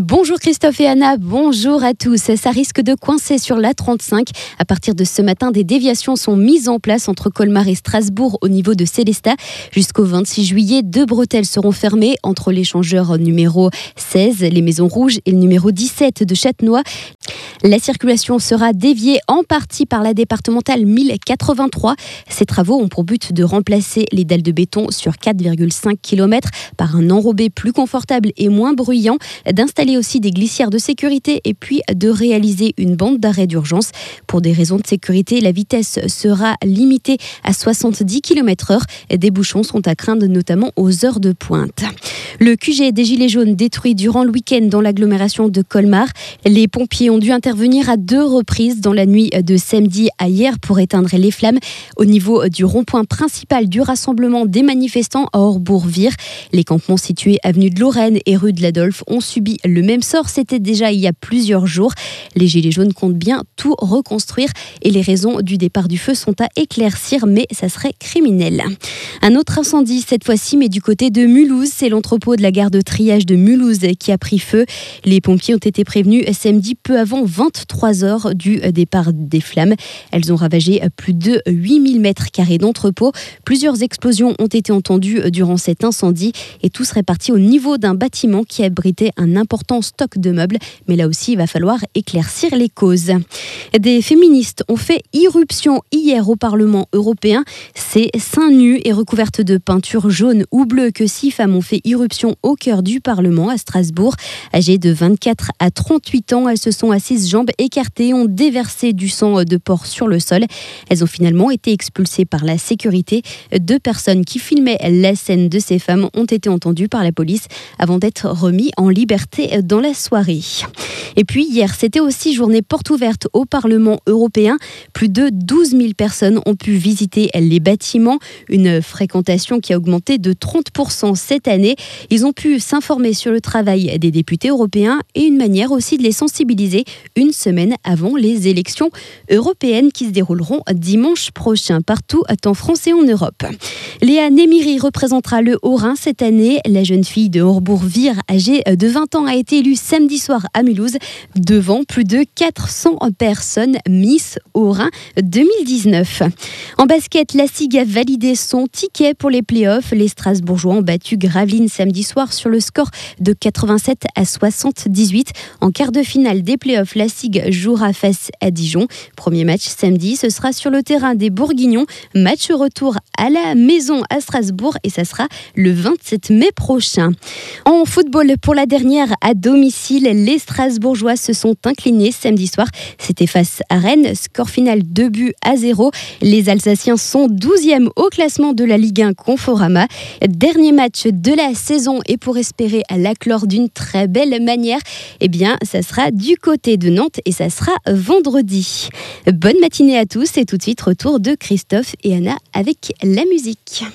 Bonjour Christophe et Anna, bonjour à tous. Ça risque de coincer sur l'A35. À partir de ce matin, des déviations sont mises en place entre Colmar et Strasbourg au niveau de Célestat. Jusqu'au 26 juillet, deux bretelles seront fermées entre l'échangeur numéro 16, les Maisons Rouges, et le numéro 17 de Châtenois. La circulation sera déviée en partie par la départementale 1083. Ces travaux ont pour but de remplacer les dalles de béton sur 4,5 km par un enrobé plus confortable et moins bruyant, d'installer aussi des glissières de sécurité et puis de réaliser une bande d'arrêt d'urgence. Pour des raisons de sécurité, la vitesse sera limitée à 70 km/h. Des bouchons sont à craindre notamment aux heures de pointe. Le QG des Gilets jaunes détruit durant le week-end dans l'agglomération de Colmar. Les pompiers ont dû intervenir à deux reprises dans la nuit de samedi à hier pour éteindre les flammes au niveau du rond-point principal du rassemblement des manifestants à Orbourg-Vire. Les campements situés avenue de Lorraine et rue de l'Adolphe ont subi le même sort. C'était déjà il y a plusieurs jours. Les Gilets jaunes comptent bien tout reconstruire et les raisons du départ du feu sont à éclaircir, mais ça serait criminel. Un autre incendie cette fois-ci, mais du côté de Mulhouse, c'est l'entrepôt de la gare de triage de Mulhouse qui a pris feu. Les pompiers ont été prévenus samedi peu avant 23 heures du départ des flammes. Elles ont ravagé plus de 8000 mètres carrés d'entrepôt. Plusieurs explosions ont été entendues durant cet incendie et tout serait parti au niveau d'un bâtiment qui abritait un important stock de meubles. Mais là aussi, il va falloir éclaircir les causes. Des féministes ont fait irruption hier au Parlement européen. C'est seins nus et recouvertes de peinture jaune ou bleue que six femmes ont fait irruption au cœur du Parlement à Strasbourg. Âgées de 24 à 38 ans, elles se sont assises jambes écartées, ont déversé du sang de porc sur le sol. Elles ont finalement été expulsées par la sécurité. Deux personnes qui filmaient la scène de ces femmes ont été entendues par la police avant d'être remis en liberté dans la soirée. Et puis hier, c'était aussi journée porte ouverte au Parlement européen. Plus de 12 000 personnes ont pu visiter les bâtiments, une fréquentation qui a augmenté de 30% cette année. Ils ont pu s'informer sur le travail des députés européens et une manière aussi de les sensibiliser une semaine avant les élections européennes qui se dérouleront dimanche prochain partout en France et en Europe. Léa Némiri représentera le Haut-Rhin cette année. La jeune fille de Horbourg-Vire, âgée de 20 ans, a été élue samedi soir à Mulhouse devant plus de 400 personnes Miss Haut-Rhin 2019. En basket, la SIG a validé son ticket pour les playoffs. Les Strasbourgeois ont battu Gravelines samedi soir sur le score de 87 à 78. En quart de finale des playoffs, la SIG jouera face à Dijon. Premier match samedi, ce sera sur le terrain des Bourguignons. Match retour à la maison à Strasbourg et ça sera le 27 mai prochain. En football, pour la dernière à domicile, les Strasbourgeois se sont inclinés samedi soir. C'était face à Rennes, score final 2 buts à 0. Les Alsaciens sont 12e au classement de la Ligue 1 Conforama. Dernier match de la saison et pour espérer à l'aclore d'une très belle manière, eh bien, ça sera du côté de Et ça sera vendredi. Bonne matinée à tous et tout de suite retour de Christophe et Anna avec la musique.